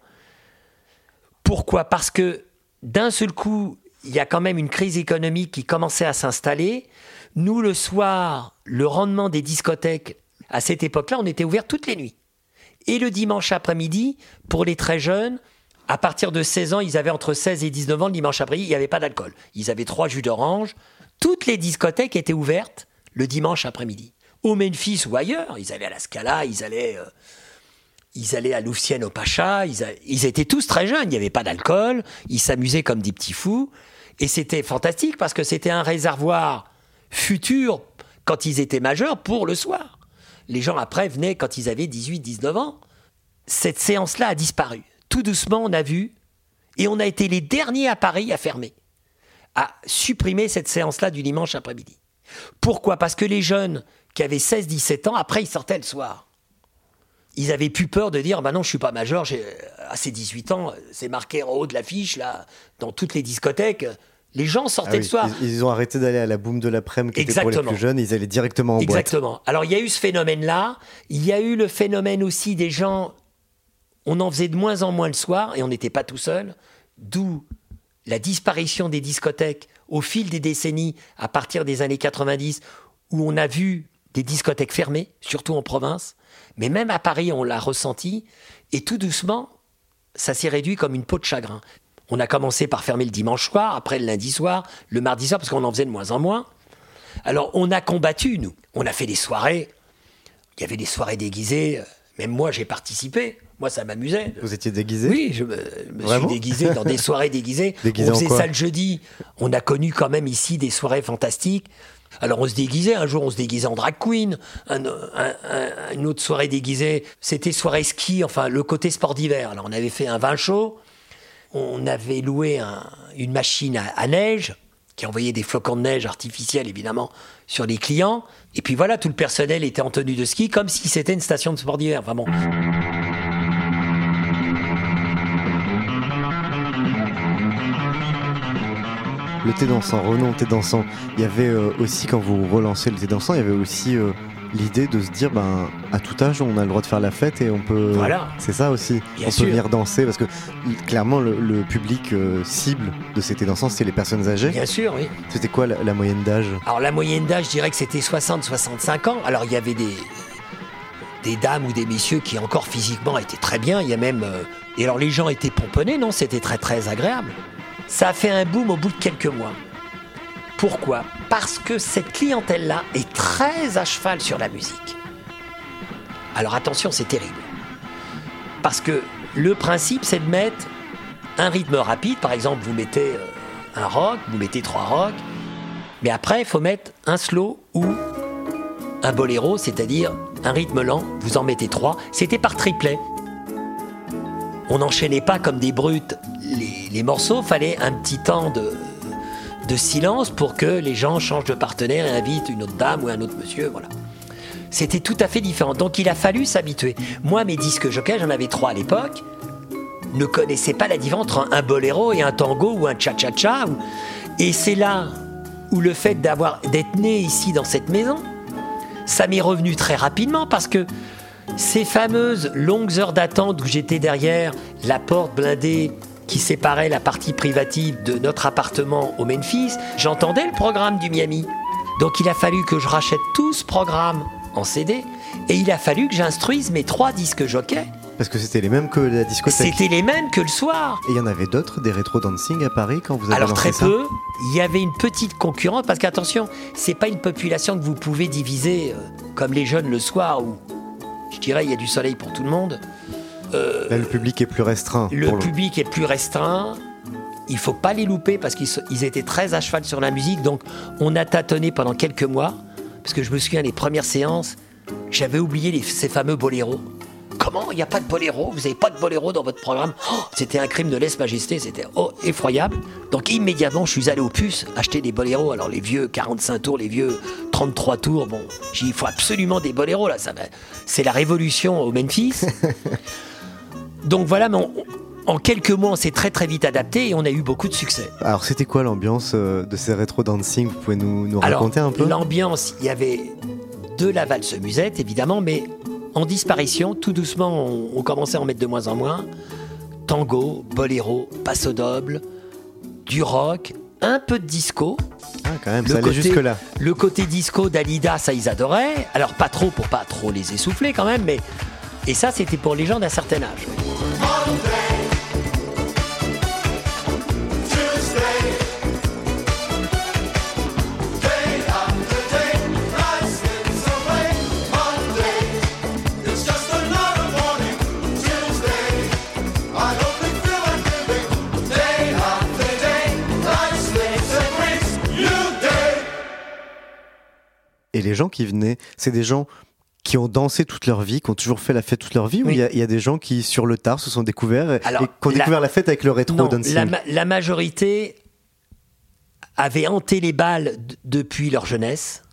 Pourquoi? Parce que d'un seul coup, il y a quand même une crise économique qui commençait à s'installer. Nous, le soir, le rendement des discothèques, à cette époque-là, on était ouvert toutes les nuits. Et le dimanche après-midi, pour les très jeunes, à partir de 16 ans, ils avaient entre 16 et 19 ans, le dimanche après-midi, il n'y avait pas d'alcool. Ils avaient trois jus d'orange. Toutes les discothèques étaient ouvertes le dimanche après-midi. Au Memphis ou ailleurs, ils allaient à la Scala, ils allaient, euh, ils allaient à Louvciennes au Pacha, ils, étaient tous très jeunes, il n'y avait pas d'alcool, ils s'amusaient comme des petits fous. Et c'était fantastique parce que c'était un réservoir futur quand ils étaient majeurs pour le soir. Les gens après venaient quand ils avaient 18-19 ans. Cette séance-là a disparu. Tout doucement, on a vu, et on a été les derniers à Paris à fermer, à supprimer cette séance-là du dimanche après-midi. Pourquoi? Parce que les jeunes qui avaient 16-17 ans, après, ils sortaient le soir. Ils avaient plus peur de dire, bah non, je suis pas majeur, j'ai à ces 18 ans, c'est marqué en haut de l'affiche, là, dans toutes les discothèques. Les gens sortaient Ah le oui, soir. Ils, ils ont arrêté d'aller à la boum de l'après-midi qui était pour les Exactement. plus jeunes, ils allaient directement en boîte. Exactement. Alors il y a eu ce phénomène-là. Il y a eu le phénomène aussi des gens. On en faisait de moins en moins le soir et on n'était pas tout seul. D'où la disparition des discothèques au fil des décennies, à partir des années 90, où on a vu des discothèques fermées, surtout en province. Mais même à Paris, on l'a ressenti. Et tout doucement, ça s'est réduit comme une peau de chagrin. On a commencé par fermer le dimanche soir, après le lundi soir, le mardi soir, parce qu'on en faisait de moins en moins. Alors on a combattu, nous. On a fait des soirées. Il y avait des soirées déguisées. Même moi, j'ai participé. Moi, ça m'amusait. Vous étiez déguisé? Oui, je me, suis déguisé dans des soirées déguisées. Déguisé on faisait ça le jeudi. On a connu quand même ici des soirées fantastiques. Alors on se déguisait, un jour on se déguisait en drag queen, un- un- un- une autre soirée déguisée, c'était soirée ski, enfin le côté sport d'hiver. Alors on avait fait un vin chaud, on avait loué un- une machine à, neige qui envoyait des flocons de neige artificiels évidemment sur les clients. Et puis voilà, tout le personnel était en tenue de ski comme si c'était une station de sport d'hiver. Bon. Le thé dansant, au thé dansant. Il y avait euh, aussi, quand vous relancez le thé dansant, il y avait aussi euh, l'idée de se dire, ben, à tout âge, on a le droit de faire la fête et on peut. Voilà. C'est ça aussi. Bien on sûr. peut venir danser parce que clairement, le, le public euh, cible de ces thés dansants, c'est les personnes âgées. Bien sûr, oui. C'était quoi la, la moyenne d'âge? Alors la moyenne d'âge, je dirais que c'était 60-65 ans. Alors il y avait des, des dames ou des messieurs qui encore physiquement étaient très bien. Il y a même... euh, Et alors les gens étaient pomponnés, non? C'était très très agréable. Ça a fait un boom au bout de quelques mois. Pourquoi? Parce que cette clientèle-là est très à cheval sur la musique. Alors attention, c'est terrible. Parce que le principe, c'est de mettre un rythme rapide. Par exemple, vous mettez euh, un rock, vous mettez trois rocks. Mais après, il faut mettre un slow ou un boléro, c'est-à-dire un rythme lent. Vous en mettez trois. C'était par triplet. On n'enchaînait pas comme des brutes les, les morceaux. Fallait un petit temps de, de silence pour que les gens changent de partenaire et invitent une autre dame ou un autre monsieur. Voilà. C'était tout à fait différent. Donc il a fallu s'habituer. Moi, mes disques jockeys, j'en avais trois à l'époque, ne connaissaient pas la différence entre un boléro et un tango ou un cha-cha-cha. Et c'est là où le fait d'avoir d'être né ici dans cette maison, ça m'est revenu très rapidement parce que ces fameuses longues heures d'attente où j'étais derrière la porte blindée qui séparait la partie privative de notre appartement au Memphis, j'entendais le programme du Miami. Donc il a fallu que je rachète tout ce programme en CD et il a fallu que j'instruise mes trois disques jockeys. Parce que c'était les mêmes que la discothèque. C'était les mêmes que le soir. Et il y en avait d'autres, des rétro dancing à Paris quand vous avez Alors très peu. Il y avait une petite concurrence parce qu'attention, c'est pas une population que vous pouvez diviser euh, comme les jeunes le soir où je dirais il y a du soleil pour tout le monde. Là, le public est plus restreint. Le pour public est plus restreint. Il faut pas les louper parce qu'ils étaient très à cheval sur la musique. Donc on a tâtonné pendant quelques mois. Parce que je me souviens les premières séances, j'avais oublié les- ces fameux boléros. Comment? Il n'y a pas de boléro? Vous n'avez pas de boléro dans votre programme? Oh, C'était un crime de lèse-majesté, c'était oh, effroyable. Donc immédiatement, je suis allé au puce acheter des boléros. Alors les vieux 45 tours, les vieux 33 tours, bon, j'ai dit, il faut absolument des boléros là. Ça C'est la révolution au Memphis. Donc voilà, mais on- en quelques mois, on s'est très très vite adapté et on a eu beaucoup de succès. Alors, c'était quoi l'ambiance euh, de ces rétro dancing? Vous pouvez nous, nous Alors, raconter un peu? l'ambiance, il y avait de la valse musette, évidemment, mais en disparition, tout doucement, on, on commençait à en mettre de moins en moins. Tango, boléro, passo doble, du rock, un peu de disco. Ah, quand même, Le ça allait côté- jusque-là. Le côté disco d'Alida, ça ils adoraient. Alors pas trop pour pas trop les essouffler quand même, mais et ça c'était pour les gens d'un certain âge. Et les gens qui venaient, c'est des gens qui ont dansé toute leur vie, qui ont toujours fait la fête toute leur vie, ou Oui. il y, a- il y a des gens qui, sur le tard, se sont découverts et, Alors, et qui ont la- découvert la fête avec le rétro Non, dancing la, ma- la majorité avait hanté les balles depuis leur jeunesse.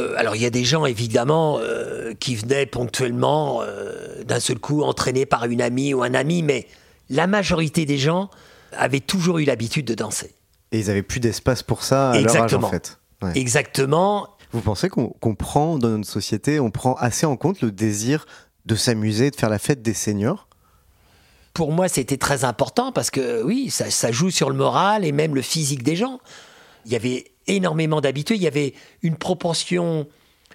Euh, alors il y a des gens évidemment euh, qui venaient ponctuellement euh, d'un seul coup entraînés par une amie ou un ami, mais la majorité des gens avaient toujours eu l'habitude de danser. Et ils avaient plus d'espace pour ça à leur âge, en fait. Ouais. Exactement. Vous pensez qu'on prend dans notre société, on prend assez en compte le désir de s'amuser, de faire la fête des seniors? Pour moi, c'était très important parce que oui, ça, ça joue sur le moral et même le physique des gens. Il y avait énormément d'habitués, il y avait une proportion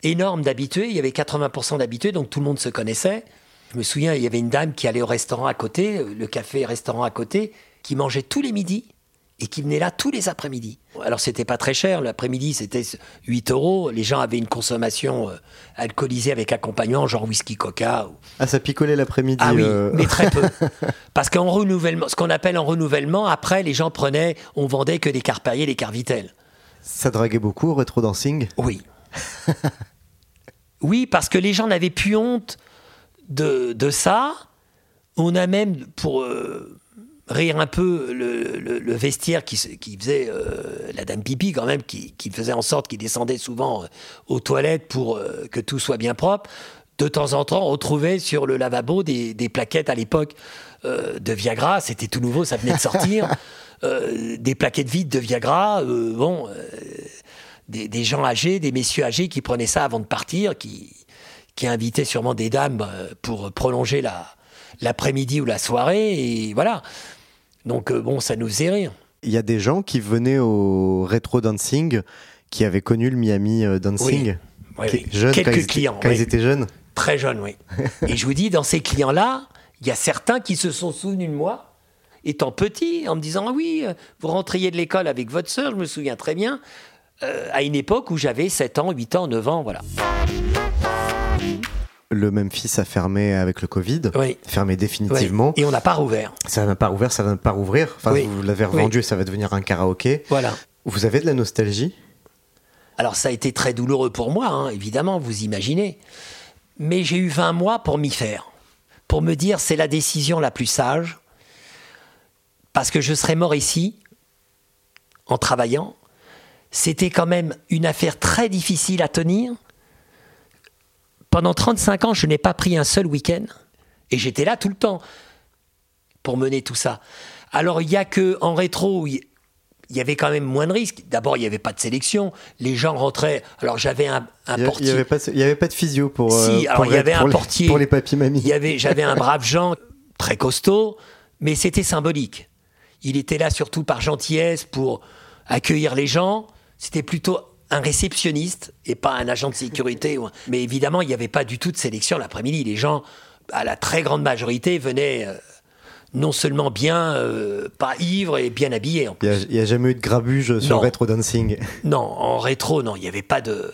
énorme d'habitués, il y avait 80% d'habitués, donc tout le monde se connaissait. Je me souviens, il y avait une dame qui allait au restaurant à côté, le café-restaurant à côté, qui mangeait tous les midis et qui venait là tous les après-midi. Alors c'était pas très cher, l'après-midi c'était 8 euros, les gens avaient une consommation euh, alcoolisée avec accompagnement, genre whisky coca. ou- Ah, ça picolait l'après-midi. ah oui, euh, mais très peu. Parce qu'en renouvellement, ce qu'on appelle en renouvellement, après, les gens prenaient, on vendait que des Carparier, des Carvitel. Ça draguait beaucoup au rétro dancing? Oui. oui, parce que les gens n'avaient plus honte de, de ça. On a même, pour euh, rire un peu, le, le- le vestiaire qui, qui faisait euh, la dame pipi quand même, qui, qui faisait en sorte qu'il descendait souvent euh, aux toilettes pour euh, que tout soit bien propre. De temps en temps, on retrouvait sur le lavabo des, des plaquettes à l'époque euh, de Viagra. C'était tout nouveau, ça venait de sortir. Des plaquettes vides de Viagra. bon, des, des gens âgés, des messieurs âgés qui prenaient ça avant de partir, qui, qui invitaient sûrement des dames pour prolonger la, l'après-midi ou la soirée, et voilà. Donc euh, bon, ça nous faisait rire. Il y a des gens qui venaient au rétro dancing qui avaient connu le Miami euh, dancing. Oui, Qui- oui. jeunes, Quelques quand clients, Quand ils étaient jeunes. Très jeunes, oui. et je vous dis, dans ces clients-là, il y a certains qui se sont souvenus de moi, étant petit, en me disant Ah oui, euh, vous rentriez de l'école avec votre sœur, je me souviens très bien, euh, à une époque où j'avais 7 ans, 8 ans, 9 ans, voilà. Le Memphis a fermé avec le Covid. Oui. Fermé définitivement. Et on n'a pas rouvert. Ça va pas rouvert, ça va pas rouvrir. Enfin, Oui. vous l'avez revendu et ça va devenir un karaoké. Voilà. Vous avez de la nostalgie? Alors ça a été très douloureux pour moi, hein, évidemment, vous imaginez. Mais j'ai eu 20 mois pour m'y faire. Pour me dire, c'est la décision la plus sage. Parce que je serais mort ici, en travaillant. C'était quand même une affaire très difficile à tenir. Pendant 35 ans, je n'ai pas pris un seul week-end. Et j'étais là tout le temps pour mener tout ça. Alors, il y a que en rétro, il y avait quand même moins de risques. D'abord, il n'y avait pas de sélection. Les gens rentraient. Alors, j'avais un, un Il portier. n'y avait, pas- avait de physio pour, Si, euh, alors, il y les- avait un les- portier. pour les j'avais un brave Jean très costaud, mais c'était symbolique. Il était là surtout par gentillesse pour accueillir les gens. C'était plutôt un réceptionniste et pas un agent de sécurité. Mais évidemment, il n'y avait pas du tout de sélection l'après-midi. Les gens, à la très grande majorité, venaient euh, non seulement bien, euh, pas ivres et bien habillés. Il n'y a, jamais eu de grabuge sur Non. Retro Dancing. Non, en rétro, non, il n'y avait pas de.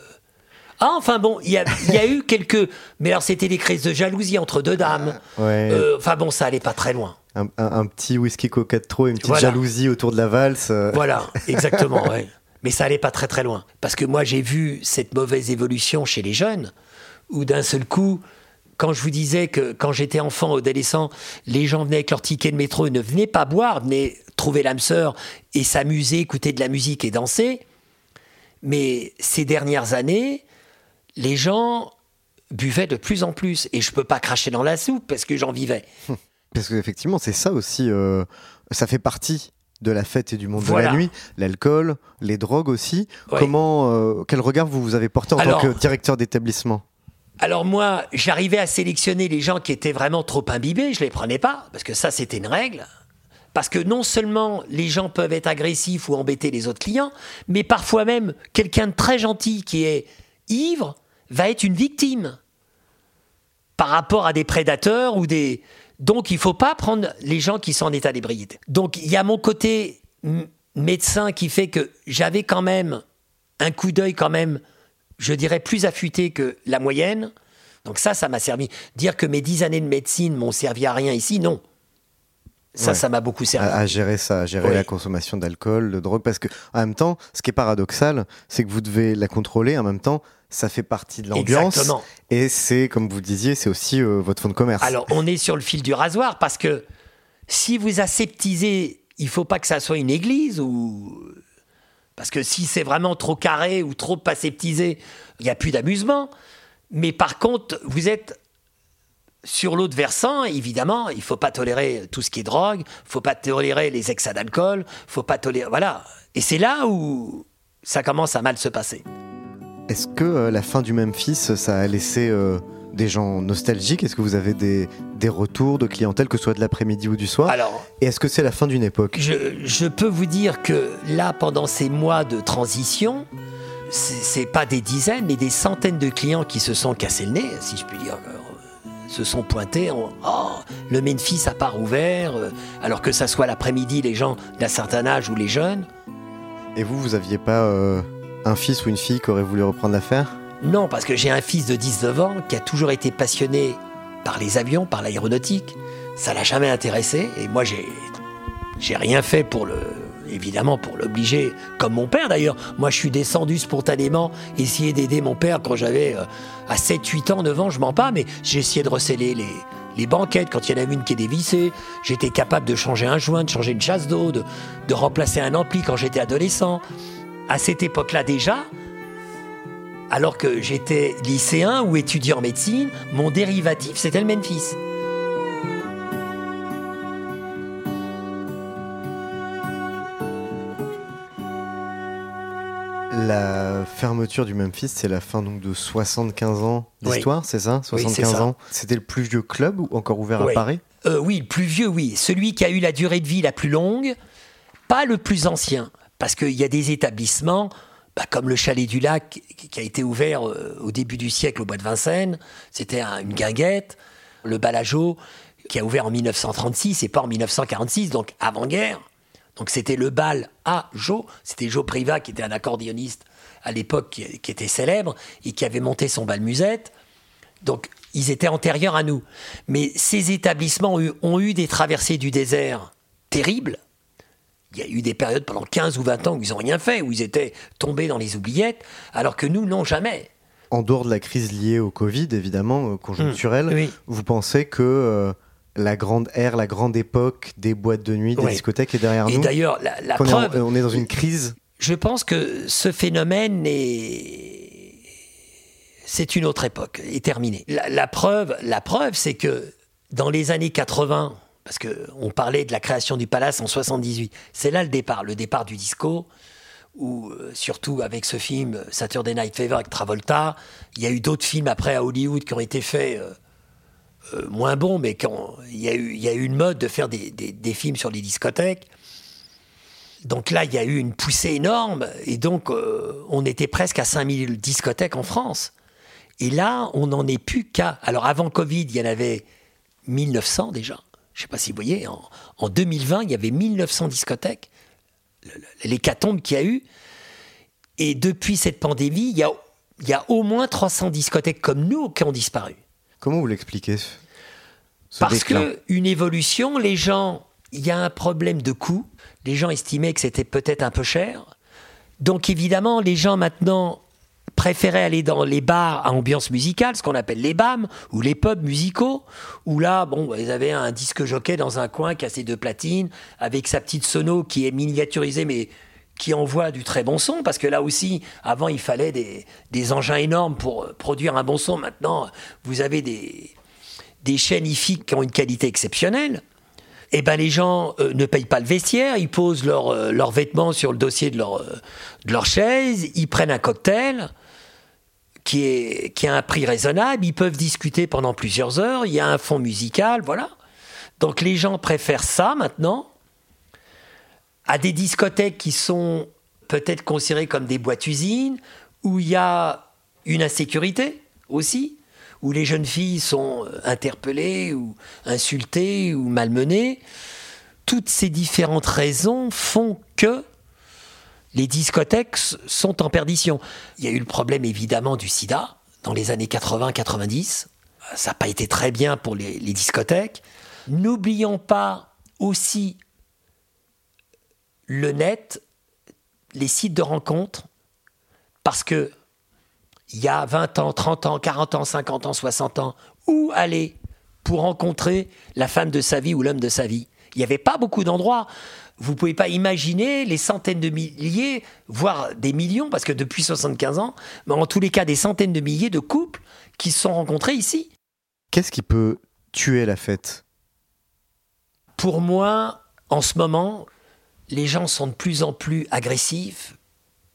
Ah, enfin bon, il y, a- il y a eu quelques. Mais alors, c'était des crises de jalousie entre deux dames. Ouais. Euh, Enfin bon, ça allait pas très loin. Un, un- un petit whisky coca trop, une petite Voilà. jalousie autour de la valse. Voilà, exactement, ouais. Mais ça allait pas très très loin. Parce que moi, j'ai vu cette mauvaise évolution chez les jeunes, où d'un seul coup, quand je vous disais que quand j'étais enfant, adolescent, les gens venaient avec leur ticket de métro ne venaient pas boire, venaient trouver l'âme sœur et s'amuser, écouter de la musique et danser. Mais ces dernières années, les gens buvaient de plus en plus. Et je peux pas cracher dans la soupe parce que j'en vivais. Parce qu'effectivement, c'est ça aussi. euh, ça fait partie de la fête et du monde Voilà. de la nuit. L'alcool, les drogues aussi. Comment, euh, quel regard vous, vous avez porté en Alors- tant que directeur d'établissement? Alors moi, j'arrivais à sélectionner les gens qui étaient vraiment trop imbibés, je les prenais pas, parce que ça c'était une règle. Parce que non seulement les gens peuvent être agressifs ou embêter les autres clients, mais parfois même quelqu'un de très gentil qui est ivre va être une victime par rapport à des prédateurs ou des... Donc il faut pas prendre les gens qui sont en état d'ébriété. Donc il y a mon côté médecin qui fait que j'avais quand même un coup d'œil quand même, je dirais, plus affûté que la moyenne. Donc ça, ça m'a servi. Dire que mes dix années de médecine m'ont servi à rien ici, non. Ça, Ouais. ça m'a beaucoup servi. à, à gérer ça, à gérer Oui. la consommation d'alcool, de drogue Parce que, en même temps, ce qui est paradoxal, c'est que vous devez la contrôler. En même temps, ça fait partie de l'ambiance. Exactement. Et c'est, comme vous disiez, c'est aussi euh, votre fonds de commerce. Alors, on est sur le fil du rasoir parce que si vous aseptisez, il faut pas que ça soit une église ou. Parce que si c'est vraiment trop carré ou trop aseptisé, il n'y a plus d'amusement. Mais par contre, vous êtes sur l'autre versant, évidemment, il faut pas tolérer tout ce qui est drogue, faut pas tolérer les excès d'alcool, faut pas tolérer. Voilà. Et c'est là où ça commence à mal se passer. Est-ce que euh, la fin du Memphis, ça a laissé euh, des gens nostalgiques? Est-ce que vous avez des, des retours de clientèle, que ce soit de l'après-midi ou du soir? Alors, Et est-ce que c'est la fin d'une époque? Je, je peux vous dire que là, pendant ces mois de transition, c'est pas des dizaines, mais des centaines de clients qui se sont cassés le nez, si je puis dire, euh, se sont pointés en Oh, le Memphis a pas rouvert, euh, alors que ça soit l'après-midi, les gens d'un certain âge ou les jeunes. Et vous, vous aviez pas euh, un fils ou une fille qui aurait voulu reprendre l'affaire? Non, parce que j'ai un fils de 19 ans qui a toujours été passionné par les avions, par l'aéronautique. Ça l'a jamais intéressé. Et moi, j'ai, j'ai rien fait pour le, évidemment, pour l'obliger, comme mon père d'ailleurs. Moi, je suis descendu spontanément, essayer d'aider mon père quand j'avais euh, à 7, 8 ans, 9 ans, je mens pas, mais j'ai essayé de recéler les, les banquettes quand il y en avait une qui est dévissée. J'étais capable de changer un joint, de changer une chasse d'eau, de, de remplacer un ampli quand j'étais adolescent. À cette époque-là déjà, alors que j'étais lycéen ou étudiant en médecine, mon dérivatif, c'était le Memphis. La fermeture du Memphis, c'est la fin donc de 75 ans Oui. d'histoire, c'est ça? Oui, 75 c'est ça. ans. C'était le plus vieux club ou encore ouvert à. Paris? Euh, oui, le plus vieux, oui. Celui qui a eu la durée de vie la plus longue, pas le plus ancien. Parce qu'il y a des établissements, bah, comme le Chalet du Lac, qui a été ouvert euh, au début du siècle au bois de Vincennes. C'était un- une guinguette. Le Balageau, qui a ouvert en 1936 et pas en 1946, donc avant-guerre. Donc c'était le bal à Jo. C'était Jo Privat, qui était un accordéoniste à l'époque, qui, était célèbre et qui avait monté son bal musette. Donc, ils étaient antérieurs à nous. Mais ces établissements ont eu des traversées du désert terribles. Il y a eu des périodes pendant 15 ou 20 ans où ils n'ont rien fait, où ils étaient tombés dans les oubliettes, alors que nous, non, jamais. En dehors de la crise liée au Covid, évidemment, euh, conjoncturelle, Mmh. Oui. vous pensez que euh, la grande ère, la grande époque des boîtes de nuit, des Oui. discothèques est derrière Et nous d'ailleurs, la, la Qu'on est en- preuve, on est dans une crise je pense que ce phénomène est, c'est une autre époque, est terminée. La, la preuve, la preuve, c'est que dans les années 80, parce qu'on parlait de la création du Palace en 78, c'est là le départ, le départ du disco, où euh, surtout avec ce film Saturday Night Fever avec Travolta, il y a eu d'autres films après à Hollywood qui ont été faits euh, euh, moins bons, mais il y, a eu, une mode de faire des, des- films sur les discothèques. Donc là, il y a eu une poussée énorme, et donc euh, on était presque à 5000 discothèques en France. Et là, on n'en est plus qu'à. Alors avant Covid, il y en avait 1900 déjà. Je ne sais pas si vous voyez, en, en 2020, il y avait 1900 discothèques. L'hécatombe qu'il y a eu. Et depuis cette pandémie, il y a, il y a au moins 300 discothèques comme nous qui ont disparu. Comment vous l'expliquez ce- ce Parce déclin? que une évolution, les gens, il y a un problème de coût. Les gens estimaient que c'était peut-être un peu cher. Donc évidemment, les gens maintenant préféraient aller dans les bars à ambiance musicale, ce qu'on appelle les BAM ou les pubs musicaux, où là, bon, ils avaient un disque jockey dans un coin ses deux platines, avec sa petite sono qui est miniaturisée, mais qui envoie du très bon son, parce que là aussi, avant, il fallait des, des engins énormes pour euh, produire un bon son. Maintenant, vous avez des, des chaînes IFI qui ont une qualité exceptionnelle, eh ben les gens euh, ne payent pas le vestiaire, ils posent leurs euh, leurs vêtements sur le dossier de leur, euh, de leur chaise, ils prennent un cocktail qui, est, qui a un prix raisonnable, ils peuvent discuter pendant plusieurs heures, il y a un fond musical, voilà. Donc les gens préfèrent ça maintenant à des discothèques qui sont peut-être considérées comme des boîtes-usines, où il y a une insécurité aussi, où les jeunes filles sont euh, interpellées ou insultées ou malmenées. Toutes ces différentes raisons font que les discothèques sont en perdition. Il y a eu le problème évidemment du sida dans les années 80-90. Ça n'a pas été très bien pour les, les discothèques. N'oublions pas aussi le net, les sites de rencontres, parce que il y a 20 ans, 30 ans, 40 ans, 50 ans, 60 ans, où aller pour rencontrer la femme de sa vie ou l'homme de sa vie? Il n'y avait pas beaucoup d'endroits. Vous ne pouvez pas imaginer les centaines de milliers, voire des millions, parce que depuis 75 ans, mais en tous les cas des centaines de milliers de couples qui se sont rencontrés ici. Qu'est-ce qui peut tuer la fête? Pour moi, en ce moment, les gens sont de plus en plus agressifs.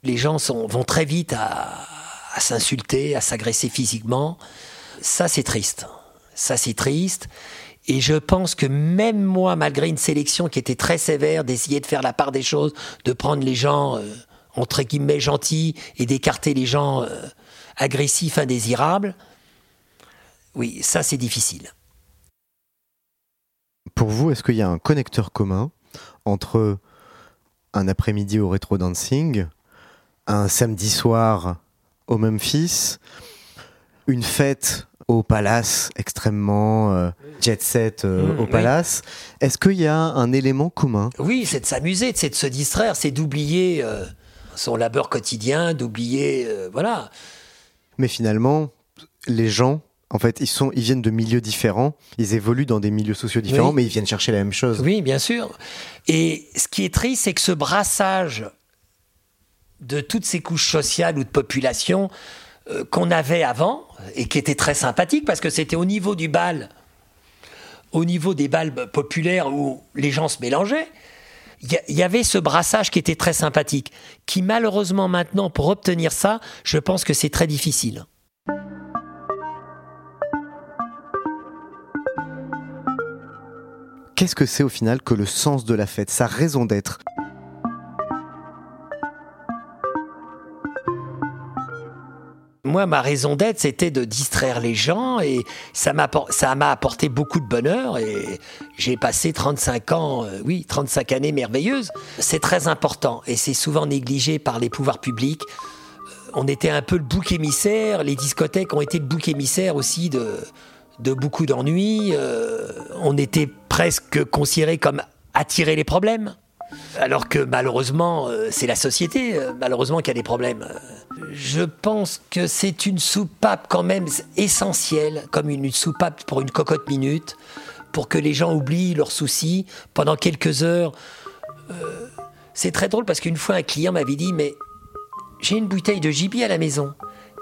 Les gens sont- vont très vite à, à s'insulter, à s'agresser physiquement. Ça, c'est triste. Ça, c'est triste. Et je pense que même moi, malgré une sélection qui était très sévère, d'essayer de faire la part des choses, de prendre les gens, euh, entre guillemets, gentils et d'écarter les gens euh, agressifs, indésirables, oui, ça, c'est difficile. Pour vous, est-ce qu'il y a un connecteur commun entre un après-midi au rétro dancing, un samedi soir au Memphis, une fête au Palace extrêmement euh, jet set euh, Mmh, au oui. Palace Est-ce qu'il y a un élément commun? Oui, c'est de s'amuser, c'est de se distraire, c'est d'oublier euh, son labeur quotidien, d'oublier, voilà. Mais finalement, les gens, en fait, ils, sont, ils viennent de milieux différents, ils évoluent dans des milieux sociaux différents, Oui. mais ils viennent chercher la même chose. Oui, bien sûr. Et ce qui est triste, c'est que ce brassage de toutes ces couches sociales ou de population euh, qu'on avait avant, et qui était très sympathique, parce que c'était au niveau du bal, au niveau des bals populaires où les gens se mélangeaient, il y y avait ce brassage qui était très sympathique, qui malheureusement maintenant, pour obtenir ça, je pense que c'est très difficile. Qu'est-ce que c'est au final que le sens de la fête, sa raison d'être Moi, ma raison d'être, c'était de distraire les gens et ça m'a apporté beaucoup de bonheur et j'ai passé 35 ans, euh, oui, 35 années merveilleuses. C'est très important et c'est souvent négligé par les pouvoirs publics. Euh, On était un peu le bouc émissaire, les discothèques ont été le bouc émissaire aussi de, de beaucoup d'ennuis. Euh, on était presque considérés comme attirer les problèmes. Alors que malheureusement, euh, c'est la société, euh, malheureusement, qui a des problèmes. Je pense que c'est une soupape quand même essentielle, comme une soupape pour une cocotte minute, pour que les gens oublient leurs soucis pendant quelques heures. Euh, c'est très drôle parce qu'une fois un client m'avait dit, mais j'ai une bouteille de gibier à la maison.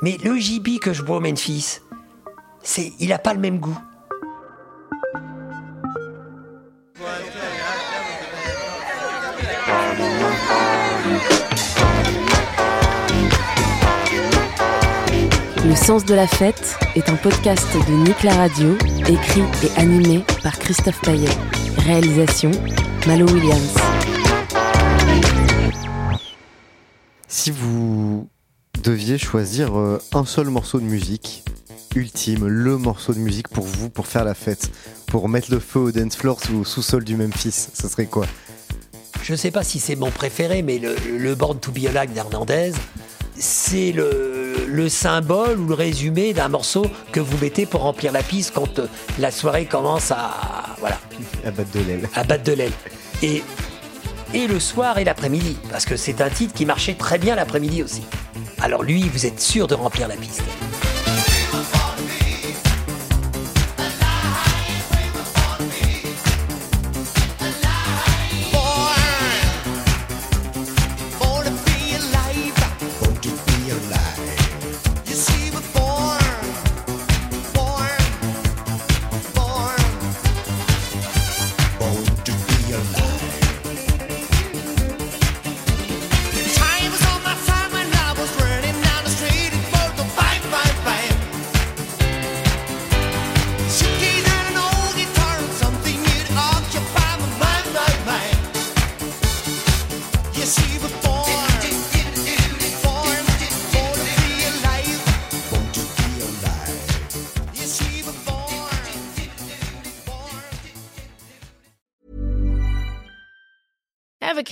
Mais le gibier que je bois au Memphis, c'est, il n'a pas le même goût. Le sens de la fête est un podcast de Nick la Radio, écrit et animé par Christophe Paillet. Réalisation Malo Williams. Si vous deviez choisir euh, un seul morceau de musique, ultime, le morceau de musique pour vous, pour faire la fête, pour mettre le feu au dance floor sous sous-sol du Memphis, ce serait quoi? Je ne sais pas si c'est mon préféré, mais le, le Born to be Alive d'Hernandez, c'est le, le symbole ou le résumé d'un morceau que vous mettez pour remplir la piste quand euh, la soirée commence à, voilà, À battre de l'aile. à battre de l'aile. Et, et le soir et l'après-midi, parce que c'est un titre qui marchait très bien l'après-midi aussi. Alors lui, vous êtes sûr de remplir la piste.